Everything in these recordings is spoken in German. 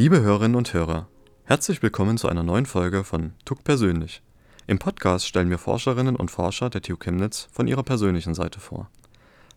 Liebe Hörerinnen und Hörer, herzlich willkommen zu einer neuen Folge von TUC Persönlich. Im Podcast stellen wir Forscherinnen und Forscher der TU Chemnitz von ihrer persönlichen Seite vor.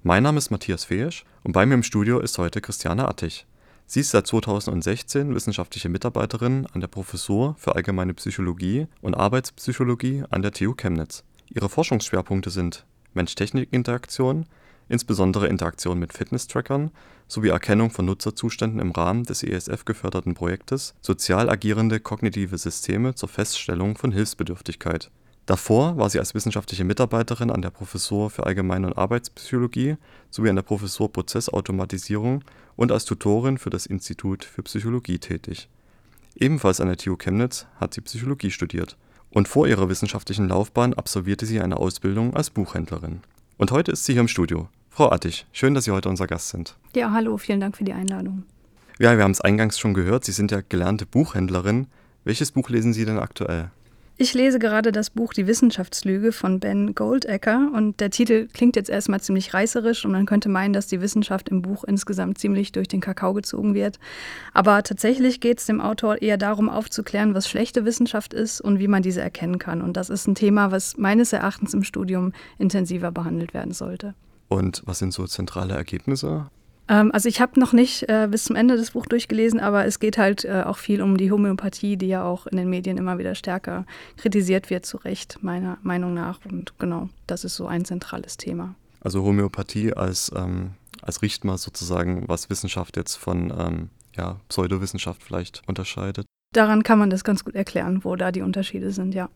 Mein Name ist Matthias Feesch und bei mir im Studio ist heute Christiane Attich. Sie ist seit 2016 wissenschaftliche Mitarbeiterin an der Professur für Allgemeine Psychologie und Arbeitspsychologie an der TU Chemnitz. Ihre Forschungsschwerpunkte sind Mensch-Technik-Interaktion, insbesondere Interaktion mit Fitness-Trackern sowie Erkennung von Nutzerzuständen im Rahmen des ESF-geförderten Projektes Sozial agierende kognitive Systeme zur Feststellung von Hilfsbedürftigkeit. Davor war sie als wissenschaftliche Mitarbeiterin an der Professur für Allgemeine und Arbeitspsychologie sowie an der Professur Prozessautomatisierung und als Tutorin für das Institut für Psychologie tätig. Ebenfalls an der TU Chemnitz hat sie Psychologie studiert und vor ihrer wissenschaftlichen Laufbahn absolvierte sie eine Ausbildung als Buchhändlerin. Und heute ist sie hier im Studio. Frau Attich, schön, dass Sie heute unser Gast sind. Ja, hallo, vielen Dank für die Einladung. Ja, wir haben es eingangs schon gehört, Sie sind ja gelernte Buchhändlerin. Welches Buch lesen Sie denn aktuell? Ich lese gerade das Buch Die Wissenschaftslüge von Ben Goldecker und der Titel klingt jetzt erstmal ziemlich reißerisch und man könnte meinen, dass die Wissenschaft im Buch insgesamt ziemlich durch den Kakao gezogen wird. Aber tatsächlich geht es dem Autor eher darum, aufzuklären, was schlechte Wissenschaft ist und wie man diese erkennen kann. Und das ist ein Thema, was meines Erachtens im Studium intensiver behandelt werden sollte. Und was sind so zentrale Ergebnisse? Ähm, also ich habe noch nicht äh, bis zum Ende des Buch durchgelesen, aber es geht halt äh, auch viel um die Homöopathie, die ja auch in den Medien immer wieder stärker kritisiert wird, zu Recht, meiner Meinung nach. Und genau, das ist so ein zentrales Thema. Also Homöopathie als, ähm, als Richtmaß sozusagen, was Wissenschaft jetzt von ähm, ja, Pseudowissenschaft vielleicht unterscheidet. Daran kann man das ganz gut erklären, wo da die Unterschiede sind, ja.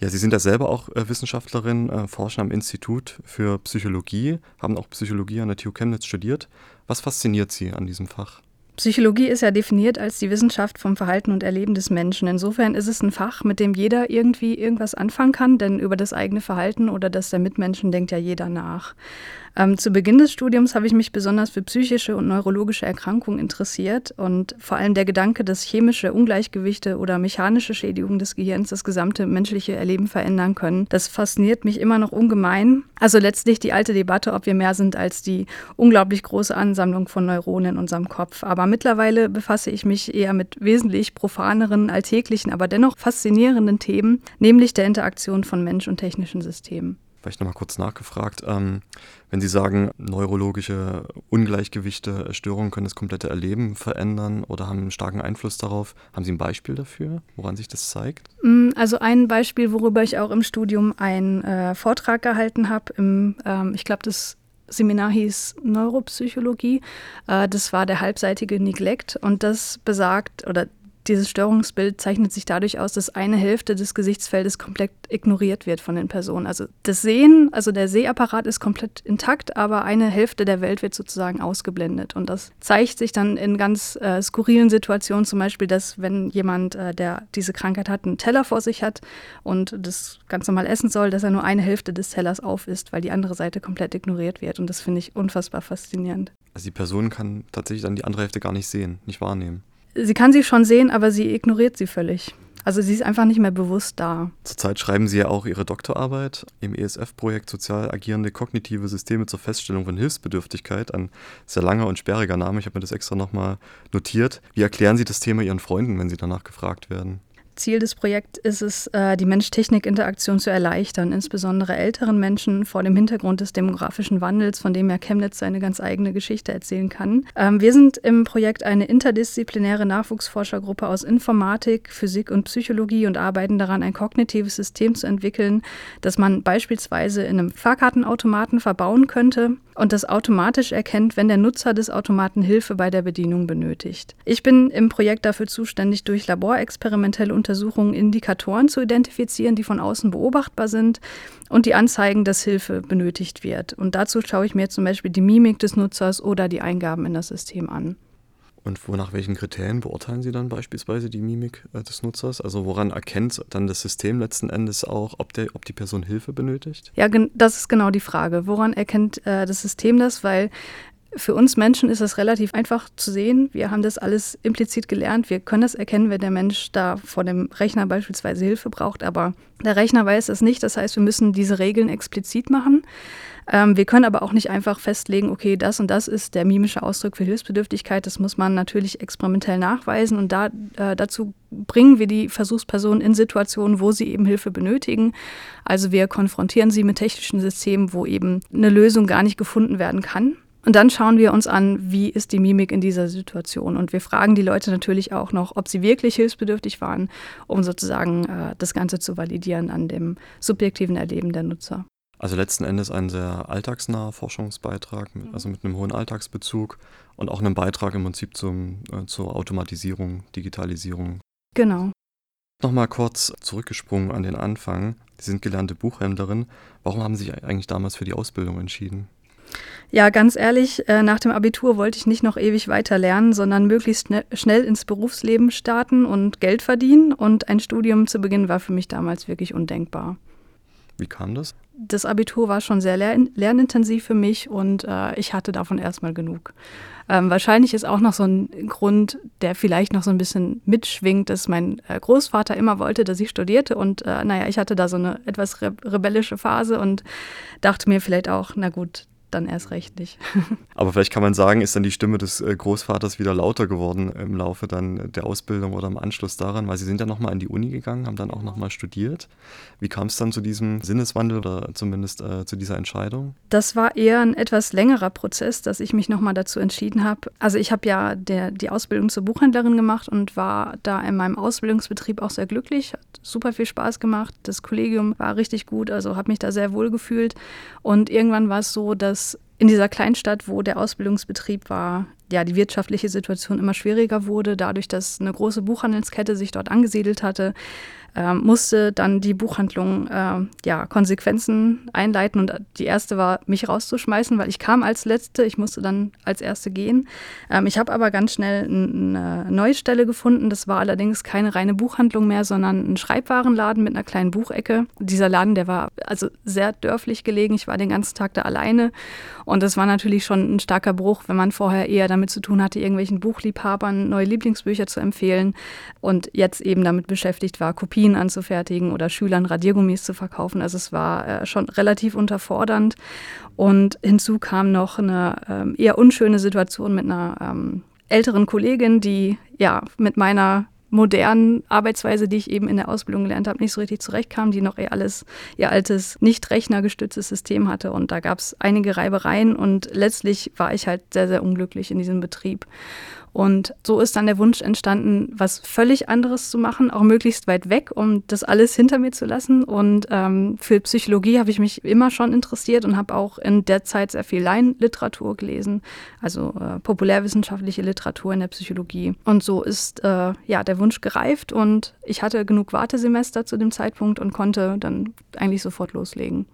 Ja, Sie sind ja selber auch äh, Wissenschaftlerin, äh, forschen am Institut für Psychologie, haben auch Psychologie an der TU Chemnitz studiert. Was fasziniert Sie an diesem Fach? Psychologie ist ja definiert als die Wissenschaft vom Verhalten und Erleben des Menschen. Insofern ist es ein Fach, mit dem jeder irgendwie irgendwas anfangen kann, denn über das eigene Verhalten oder das der Mitmenschen denkt ja jeder nach. Ähm, zu Beginn des Studiums habe ich mich besonders für psychische und neurologische Erkrankungen interessiert und vor allem der Gedanke, dass chemische Ungleichgewichte oder mechanische Schädigungen des Gehirns das gesamte menschliche Erleben verändern können, das fasziniert mich immer noch ungemein. Also letztlich die alte Debatte, ob wir mehr sind als die unglaublich große Ansammlung von Neuronen in unserem Kopf. Aber mittlerweile befasse ich mich eher mit wesentlich profaneren, alltäglichen, aber dennoch faszinierenden Themen, nämlich der Interaktion von Mensch und technischen Systemen vielleicht nochmal kurz nachgefragt. Ähm, wenn Sie sagen, neurologische Ungleichgewichte, äh, Störungen können das komplette Erleben verändern oder haben einen starken Einfluss darauf, haben Sie ein Beispiel dafür, woran sich das zeigt? Mm, also ein Beispiel, worüber ich auch im Studium einen äh, Vortrag gehalten habe, ähm, ich glaube, das Seminar hieß Neuropsychologie. Äh, das war der halbseitige Neglect und das besagt oder dieses Störungsbild zeichnet sich dadurch aus, dass eine Hälfte des Gesichtsfeldes komplett ignoriert wird von den Personen. Also das Sehen, also der Sehapparat ist komplett intakt, aber eine Hälfte der Welt wird sozusagen ausgeblendet. Und das zeigt sich dann in ganz äh, skurrilen Situationen, zum Beispiel, dass wenn jemand, äh, der diese Krankheit hat, einen Teller vor sich hat und das ganz normal essen soll, dass er nur eine Hälfte des Tellers auf isst, weil die andere Seite komplett ignoriert wird. Und das finde ich unfassbar faszinierend. Also die Person kann tatsächlich dann die andere Hälfte gar nicht sehen, nicht wahrnehmen sie kann sie schon sehen, aber sie ignoriert sie völlig. Also sie ist einfach nicht mehr bewusst da. Zurzeit schreiben Sie ja auch Ihre Doktorarbeit im ESF-Projekt Sozial agierende kognitive Systeme zur Feststellung von Hilfsbedürftigkeit. Ein sehr langer und sperriger Name. Ich habe mir das extra nochmal notiert. Wie erklären Sie das Thema Ihren Freunden, wenn Sie danach gefragt werden? Ziel des Projekts ist es, äh, die Mensch-Technik-Interaktion zu erleichtern, insbesondere älteren Menschen vor dem Hintergrund des demografischen Wandels, von dem ja Chemnitz seine ganz eigene Geschichte erzählen kann. Ähm, wir sind im Projekt eine interdisziplinäre Nachwuchsforschergruppe aus Informatik, Physik und Psychologie und arbeiten daran, ein kognitives System zu entwickeln, das man beispielsweise in einem Fahrkartenautomaten verbauen könnte und das automatisch erkennt, wenn der Nutzer des Automaten Hilfe bei der Bedienung benötigt. Ich bin im Projekt dafür zuständig, durch laborexperimentelle Untersuchungen Indikatoren zu identifizieren, die von außen beobachtbar sind und die anzeigen, dass Hilfe benötigt wird. Und dazu schaue ich mir zum Beispiel die Mimik des Nutzers oder die Eingaben in das System an. Und wo, nach welchen Kriterien beurteilen Sie dann beispielsweise die Mimik äh, des Nutzers? Also woran erkennt dann das System letzten Endes auch, ob, der, ob die Person Hilfe benötigt? Ja, das ist genau die Frage. Woran erkennt äh, das System das? Weil Für uns Menschen ist es relativ einfach zu sehen. Wir haben das alles implizit gelernt. Wir können das erkennen, wenn der Mensch da vor dem Rechner beispielsweise Hilfe braucht. Aber der Rechner weiß es nicht. Das heißt, wir müssen diese Regeln explizit machen. Ähm, wir können aber auch nicht einfach festlegen, okay, das und das ist der mimische Ausdruck für Hilfsbedürftigkeit. Das muss man natürlich experimentell nachweisen. Und da, äh, dazu bringen wir die Versuchspersonen in Situationen, wo sie eben Hilfe benötigen. Also wir konfrontieren sie mit technischen Systemen, wo eben eine Lösung gar nicht gefunden werden kann. Und dann schauen wir uns an, wie ist die Mimik in dieser Situation. Und wir fragen die Leute natürlich auch noch, ob sie wirklich hilfsbedürftig waren, um sozusagen äh, das Ganze zu validieren an dem subjektiven Erleben der Nutzer. Also letzten Endes ein sehr alltagsnaher Forschungsbeitrag, mit, also mit einem hohen Alltagsbezug und auch einem Beitrag im Prinzip zum, äh, zur Automatisierung, Digitalisierung. Genau. Nochmal kurz zurückgesprungen an den Anfang. Sie sind gelernte Buchhändlerin. Warum haben Sie sich eigentlich damals für die Ausbildung entschieden? Ja, ganz ehrlich, äh, nach dem Abitur wollte ich nicht noch ewig weiter lernen, sondern möglichst schnell ins Berufsleben starten und Geld verdienen. Und ein Studium zu Beginn war für mich damals wirklich undenkbar. Wie kam das? Das Abitur war schon sehr lern lernintensiv für mich und äh, ich hatte davon erstmal genug. Ähm, wahrscheinlich ist auch noch so ein Grund, der vielleicht noch so ein bisschen mitschwingt, dass mein äh, Großvater immer wollte, dass ich studierte und äh, naja, ich hatte da so eine etwas re rebellische Phase und dachte mir vielleicht auch, na gut, dann erst recht nicht. Aber vielleicht kann man sagen, ist dann die Stimme des äh, Großvaters wieder lauter geworden im Laufe dann der Ausbildung oder im Anschluss daran, weil Sie sind ja nochmal in die Uni gegangen, haben dann auch nochmal studiert. Wie kam es dann zu diesem Sinneswandel oder zumindest äh, zu dieser Entscheidung? Das war eher ein etwas längerer Prozess, dass ich mich nochmal dazu entschieden habe. Also ich habe ja der, die Ausbildung zur Buchhändlerin gemacht und war da in meinem Ausbildungsbetrieb auch sehr glücklich, hat super viel Spaß gemacht. Das Kollegium war richtig gut, also habe mich da sehr wohl gefühlt. Und irgendwann war es so, dass dass in dieser Kleinstadt, wo der Ausbildungsbetrieb war, ja, die wirtschaftliche Situation immer schwieriger wurde, dadurch, dass eine große Buchhandelskette sich dort angesiedelt hatte, äh, musste dann die Buchhandlung äh, ja, Konsequenzen einleiten. Und die erste war, mich rauszuschmeißen, weil ich kam als Letzte. Ich musste dann als Erste gehen. Ähm, ich habe aber ganz schnell eine neue Stelle gefunden. Das war allerdings keine reine Buchhandlung mehr, sondern ein Schreibwarenladen mit einer kleinen Buchecke. Dieser Laden, der war also sehr dörflich gelegen. Ich war den ganzen Tag da alleine. Und das war natürlich schon ein starker Bruch, wenn man vorher eher damit zu tun hatte, irgendwelchen Buchliebhabern neue Lieblingsbücher zu empfehlen und jetzt eben damit beschäftigt war, Kopien Kopien anzufertigen oder Schülern Radiergummis zu verkaufen. Also es war äh, schon relativ unterfordernd. Und hinzu kam noch eine ähm, eher unschöne Situation mit einer ähm, älteren Kollegin, die ja mit meiner modernen Arbeitsweise, die ich eben in der Ausbildung gelernt habe, nicht so richtig zurechtkam, die noch eher alles, ihr altes, nicht rechnergestütztes System hatte. Und da gab es einige Reibereien und letztlich war ich halt sehr, sehr unglücklich in diesem Betrieb. Und so ist dann der Wunsch entstanden, was völlig anderes zu machen, auch möglichst weit weg, um das alles hinter mir zu lassen. Und ähm, für Psychologie habe ich mich immer schon interessiert und habe auch in der Zeit sehr viel Laienliteratur gelesen, also äh, populärwissenschaftliche Literatur in der Psychologie. Und so ist äh, ja der Wunsch gereift und ich hatte genug Wartesemester zu dem Zeitpunkt und konnte dann eigentlich sofort loslegen.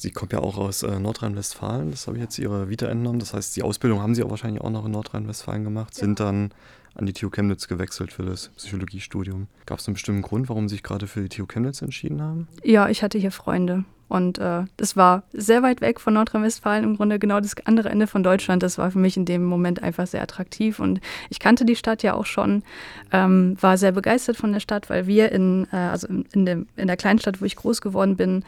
Sie kommt ja auch aus äh, Nordrhein-Westfalen, das habe ich jetzt Ihre Vita entnommen. Das heißt, die Ausbildung haben Sie auch wahrscheinlich auch noch in Nordrhein-Westfalen gemacht, ja. sind dann an die TU Chemnitz gewechselt für das Psychologiestudium. Gab es einen bestimmten Grund, warum Sie sich gerade für die TU Chemnitz entschieden haben? Ja, ich hatte hier Freunde. Und äh, das war sehr weit weg von Nordrhein-Westfalen, im Grunde genau das andere Ende von Deutschland. Das war für mich in dem Moment einfach sehr attraktiv. Und ich kannte die Stadt ja auch schon, ähm, war sehr begeistert von der Stadt, weil wir in, äh, also in, in, dem, in der Kleinstadt, wo ich groß geworden bin,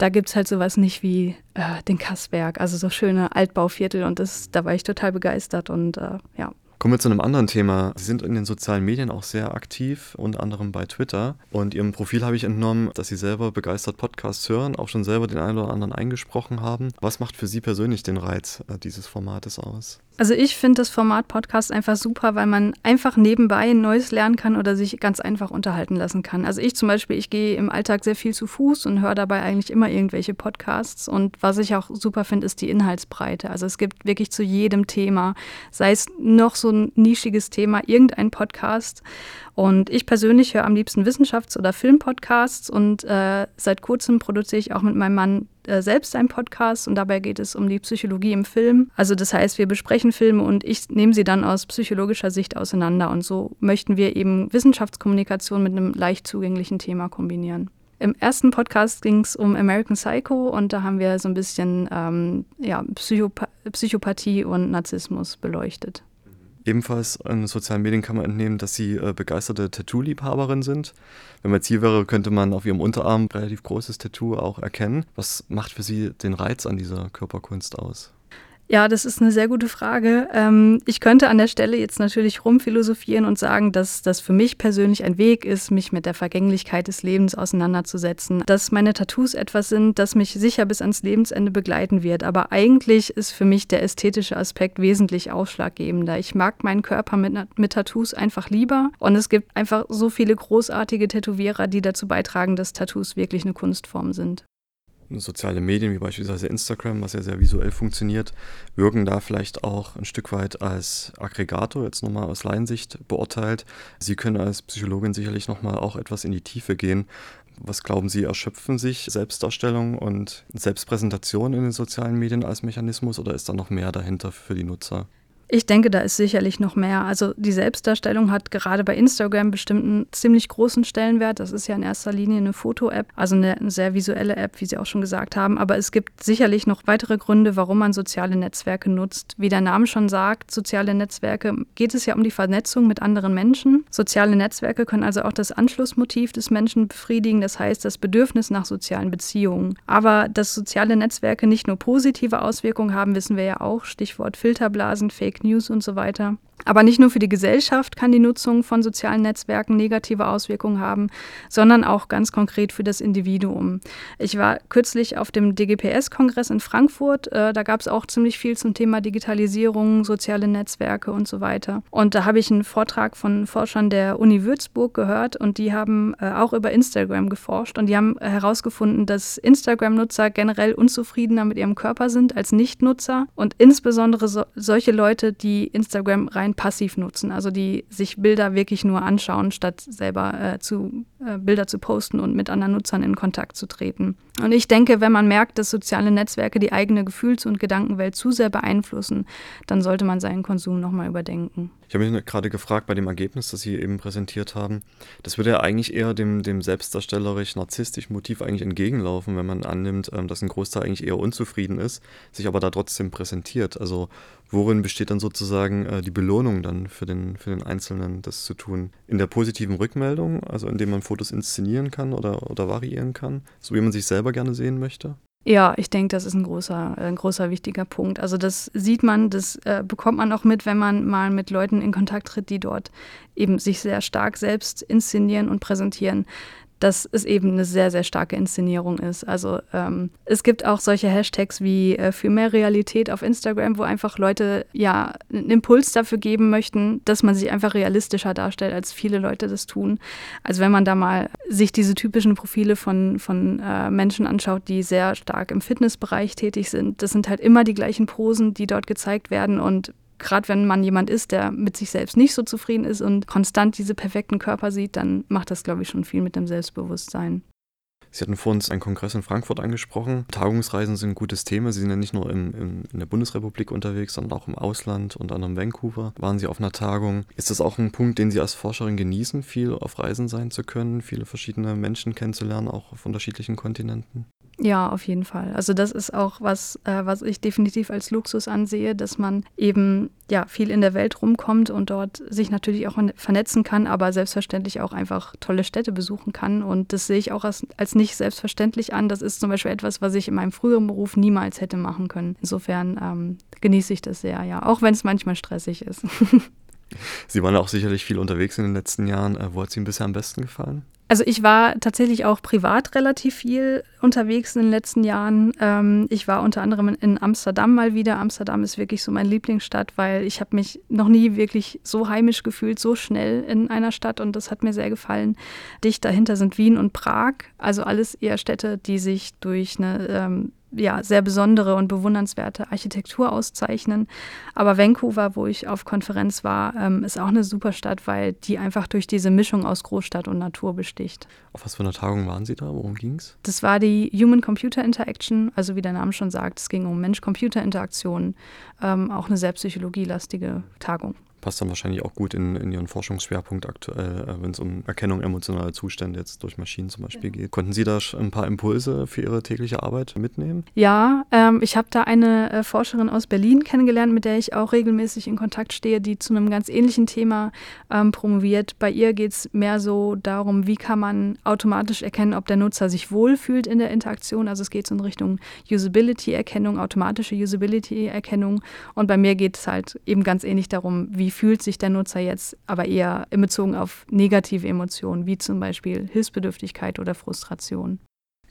da gibt es halt sowas nicht wie äh, den Kassberg, also so schöne Altbauviertel und das, da war ich total begeistert und äh, ja. Kommen wir zu einem anderen Thema. Sie sind in den sozialen Medien auch sehr aktiv, unter anderem bei Twitter. Und Ihrem Profil habe ich entnommen, dass Sie selber begeistert Podcasts hören, auch schon selber den einen oder anderen eingesprochen haben. Was macht für Sie persönlich den Reiz äh, dieses Formates aus? Also ich finde das Format Podcast einfach super, weil man einfach nebenbei Neues lernen kann oder sich ganz einfach unterhalten lassen kann. Also ich zum Beispiel, ich gehe im Alltag sehr viel zu Fuß und höre dabei eigentlich immer irgendwelche Podcasts. Und was ich auch super finde, ist die Inhaltsbreite. Also es gibt wirklich zu jedem Thema, sei es noch so ein nischiges Thema, irgendein Podcast. Und ich persönlich höre am liebsten Wissenschafts- oder Filmpodcasts und äh, seit kurzem produziere ich auch mit meinem Mann äh, selbst einen Podcast und dabei geht es um die Psychologie im Film. Also das heißt, wir besprechen Filme und ich nehme sie dann aus psychologischer Sicht auseinander und so möchten wir eben Wissenschaftskommunikation mit einem leicht zugänglichen Thema kombinieren. Im ersten Podcast ging es um American Psycho und da haben wir so ein bisschen ähm, ja, Psychopa Psychopathie und Narzissmus beleuchtet. Ebenfalls in sozialen Medien kann man entnehmen, dass sie äh, begeisterte Tattoo-Liebhaberin sind. Wenn man jetzt hier wäre, könnte man auf ihrem Unterarm ein relativ großes Tattoo auch erkennen. Was macht für sie den Reiz an dieser Körperkunst aus? Ja, das ist eine sehr gute Frage. Ähm, ich könnte an der Stelle jetzt natürlich rumphilosophieren und sagen, dass das für mich persönlich ein Weg ist, mich mit der Vergänglichkeit des Lebens auseinanderzusetzen. Dass meine Tattoos etwas sind, das mich sicher bis ans Lebensende begleiten wird. Aber eigentlich ist für mich der ästhetische Aspekt wesentlich ausschlaggebender. Ich mag meinen Körper mit, mit Tattoos einfach lieber. Und es gibt einfach so viele großartige Tätowierer, die dazu beitragen, dass Tattoos wirklich eine Kunstform sind soziale Medien wie beispielsweise Instagram, was ja sehr visuell funktioniert, wirken da vielleicht auch ein Stück weit als Aggregator, jetzt nochmal aus Laiensicht beurteilt. Sie können als Psychologin sicherlich nochmal auch etwas in die Tiefe gehen. Was glauben Sie, erschöpfen sich Selbstdarstellung und Selbstpräsentation in den sozialen Medien als Mechanismus oder ist da noch mehr dahinter für die Nutzer? Ich denke, da ist sicherlich noch mehr. Also die Selbstdarstellung hat gerade bei Instagram bestimmt einen ziemlich großen Stellenwert. Das ist ja in erster Linie eine Foto-App, also eine, sehr visuelle App, wie Sie auch schon gesagt haben. Aber es gibt sicherlich noch weitere Gründe, warum man soziale Netzwerke nutzt. Wie der Name schon sagt, soziale Netzwerke geht es ja um die Vernetzung mit anderen Menschen. Soziale Netzwerke können also auch das Anschlussmotiv des Menschen befriedigen, das heißt das Bedürfnis nach sozialen Beziehungen. Aber dass soziale Netzwerke nicht nur positive Auswirkungen haben, wissen wir ja auch. Stichwort Filterblasen, Fake News und so weiter. Aber nicht nur für die Gesellschaft kann die Nutzung von sozialen Netzwerken negative Auswirkungen haben, sondern auch ganz konkret für das Individuum. Ich war kürzlich auf dem DGPS-Kongress in Frankfurt. Äh, da gab es auch ziemlich viel zum Thema Digitalisierung, soziale Netzwerke und so weiter. Und da habe ich einen Vortrag von Forschern der Uni Würzburg gehört und die haben äh, auch über Instagram geforscht und die haben herausgefunden, dass Instagram-Nutzer generell unzufriedener mit ihrem Körper sind als Nicht-Nutzer und insbesondere so, solche Leute, die Instagram rein rein passiv nutzen, also die sich Bilder wirklich nur anschauen, statt selber äh, zu, äh, Bilder zu posten und mit anderen Nutzern in Kontakt zu treten. Und ich denke, wenn man merkt, dass soziale Netzwerke die eigene Gefühls- und Gedankenwelt zu sehr beeinflussen, dann sollte man seinen Konsum nochmal überdenken. Ich habe mich gerade gefragt bei dem Ergebnis, das Sie eben präsentiert haben, das würde ja eigentlich eher dem, dem selbstdarstellerisch-narzisstischen Motiv eigentlich entgegenlaufen, wenn man annimmt, ähm, dass ein Großteil eigentlich eher unzufrieden ist, sich aber da trotzdem präsentiert. Also worin besteht dann sozusagen äh, die Belohnung dann für den, für den Einzelnen, das zu tun? In der positiven Rückmeldung, also indem man Fotos inszenieren kann oder, oder variieren kann, so wie man sich selber gerne sehen möchte? Ja, ich denke, das ist ein großer, ein großer wichtiger Punkt. Also das sieht man, das äh, bekommt man auch mit, wenn man mal mit Leuten in Kontakt tritt, die dort eben sich sehr stark selbst inszenieren und präsentieren dass es eben eine sehr, sehr starke Inszenierung ist. Also ähm, es gibt auch solche Hashtags wie äh, für mehr Realität auf Instagram, wo einfach Leute ja einen Impuls dafür geben möchten, dass man sich einfach realistischer darstellt, als viele Leute das tun. Also wenn man da mal sich diese typischen Profile von, von äh, Menschen anschaut, die sehr stark im Fitnessbereich tätig sind, das sind halt immer die gleichen Posen, die dort gezeigt werden und gerade wenn man jemand ist, der mit sich selbst nicht so zufrieden ist und konstant diese perfekten Körper sieht, dann macht das, glaube ich, schon viel mit dem Selbstbewusstsein. Sie hatten vor uns einen Kongress in Frankfurt angesprochen. Tagungsreisen sind ein gutes Thema. Sie sind ja nicht nur im, im, in der Bundesrepublik unterwegs, sondern auch im Ausland, unter anderem Vancouver. Waren Sie auf einer Tagung? Ist das auch ein Punkt, den Sie als Forscherin genießen, viel auf Reisen sein zu können, viele verschiedene Menschen kennenzulernen, auch auf unterschiedlichen Kontinenten? Ja, auf jeden Fall. Also das ist auch was, äh, was ich definitiv als Luxus ansehe, dass man eben ja viel in der Welt rumkommt und dort sich natürlich auch vernetzen kann, aber selbstverständlich auch einfach tolle Städte besuchen kann. Und das sehe ich auch als, als nicht selbstverständlich an. Das ist zum Beispiel etwas, was ich in meinem früheren Beruf niemals hätte machen können. Insofern ähm, genieße ich das sehr, ja, auch wenn es manchmal stressig ist. Sie waren auch sicherlich viel unterwegs in den letzten Jahren. Äh, wo hat es Ihnen bisher am besten gefallen? Also ich war tatsächlich auch privat relativ viel unterwegs in den letzten Jahren. Ähm, ich war unter anderem in Amsterdam mal wieder. Amsterdam ist wirklich so meine Lieblingsstadt, weil ich habe mich noch nie wirklich so heimisch gefühlt, so schnell in einer Stadt und das hat mir sehr gefallen. Dicht dahinter sind Wien und Prag, also alles eher Städte, die sich durch eine ähm, ja, sehr besondere und bewundernswerte Architektur auszeichnen. Aber Vancouver, wo ich auf Konferenz war, ähm, ist auch eine super Stadt, weil die einfach durch diese Mischung aus Großstadt und Natur besticht. Auf was für einer Tagung waren Sie da? Worum ging es? Das war die Human-Computer Interaction, also wie der Name schon sagt, es ging um Mensch-Computer-Interaktion, ähm, auch eine sehr psychologielastige Tagung. Passt dann wahrscheinlich auch gut in, in Ihren Forschungsschwerpunkt aktuell, äh, wenn es um Erkennung emotionaler Zustände jetzt durch Maschinen zum Beispiel ja. geht. Konnten Sie da ein paar Impulse für Ihre tägliche Arbeit mitnehmen? Ja, ähm, ich habe da eine äh, Forscherin aus Berlin kennengelernt, mit der ich auch regelmäßig in Kontakt stehe, die zu einem ganz ähnlichen Thema ähm, promoviert. Bei ihr geht es mehr so darum, wie kann man automatisch erkennen, ob der Nutzer sich wohlfühlt in der Interaktion. Also es geht so in Richtung Usability-Erkennung, automatische Usability-Erkennung. Und bei mir geht es halt eben ganz ähnlich darum, wie wie fühlt sich der Nutzer jetzt, aber eher in Bezug auf negative Emotionen, wie zum Beispiel Hilfsbedürftigkeit oder Frustration.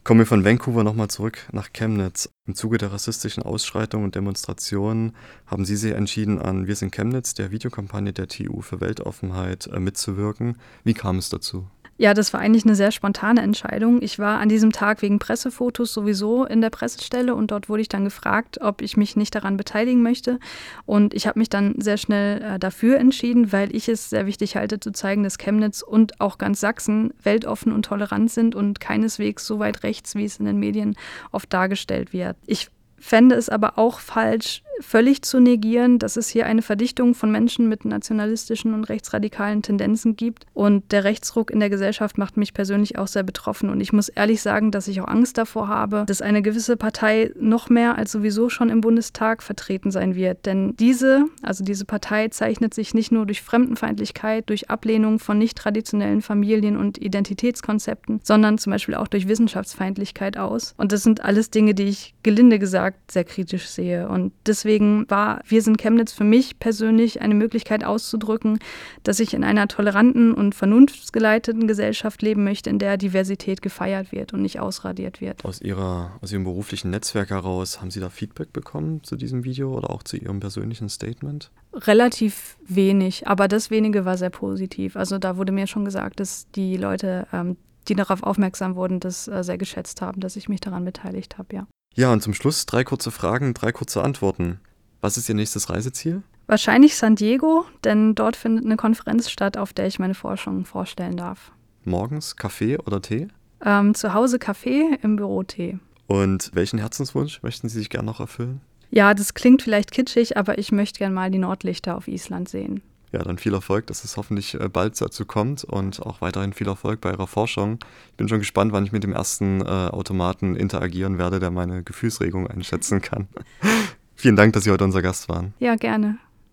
Kommen wir von Vancouver nochmal zurück nach Chemnitz. Im Zuge der rassistischen Ausschreitungen und Demonstrationen haben Sie sich entschieden, an Wir sind Chemnitz, der Videokampagne der TU für Weltoffenheit, äh, mitzuwirken. Wie kam es dazu? Ja, das war eigentlich eine sehr spontane Entscheidung. Ich war an diesem Tag wegen Pressefotos sowieso in der Pressestelle und dort wurde ich dann gefragt, ob ich mich nicht daran beteiligen möchte. Und ich habe mich dann sehr schnell äh, dafür entschieden, weil ich es sehr wichtig halte, zu zeigen, dass Chemnitz und auch ganz Sachsen weltoffen und tolerant sind und keineswegs so weit rechts, wie es in den Medien oft dargestellt wird. Ich fände es aber auch falsch, völlig zu negieren, dass es hier eine Verdichtung von Menschen mit nationalistischen und rechtsradikalen Tendenzen gibt. Und der Rechtsruck in der Gesellschaft macht mich persönlich auch sehr betroffen. Und ich muss ehrlich sagen, dass ich auch Angst davor habe, dass eine gewisse Partei noch mehr als sowieso schon im Bundestag vertreten sein wird. Denn diese, also diese Partei zeichnet sich nicht nur durch Fremdenfeindlichkeit, durch Ablehnung von nicht traditionellen Familien- und Identitätskonzepten, sondern zum Beispiel auch durch Wissenschaftsfeindlichkeit aus. Und das sind alles Dinge, die ich gelinde gesagt sehr kritisch sehe. Und deswegen deswegen war Wir sind Chemnitz für mich persönlich eine Möglichkeit auszudrücken, dass ich in einer toleranten und vernunftsgeleiteten Gesellschaft leben möchte, in der Diversität gefeiert wird und nicht ausradiert wird. Aus, ihrer, aus Ihrem beruflichen Netzwerk heraus, haben Sie da Feedback bekommen zu diesem Video oder auch zu Ihrem persönlichen Statement? Relativ wenig, aber das wenige war sehr positiv. Also da wurde mir schon gesagt, dass die Leute, ähm, die darauf aufmerksam wurden, das äh, sehr geschätzt haben, dass ich mich daran beteiligt habe, ja. Ja, und zum Schluss drei kurze Fragen, drei kurze Antworten. Was ist Ihr nächstes Reiseziel? Wahrscheinlich San Diego, denn dort findet eine Konferenz statt, auf der ich meine Forschung vorstellen darf. Morgens Kaffee oder Tee? Ähm, zu Hause Kaffee, im Büro Tee. Und welchen Herzenswunsch möchten Sie sich gerne noch erfüllen? Ja, das klingt vielleicht kitschig, aber ich möchte gerne mal die Nordlichter auf Island sehen. Ja, dann viel Erfolg, dass es hoffentlich äh, bald dazu kommt und auch weiterhin viel Erfolg bei Ihrer Forschung. Ich bin schon gespannt, wann ich mit dem ersten äh, Automaten interagieren werde, der meine Gefühlsregung einschätzen kann. Vielen Dank, dass Sie heute unser Gast waren. Ja, gerne.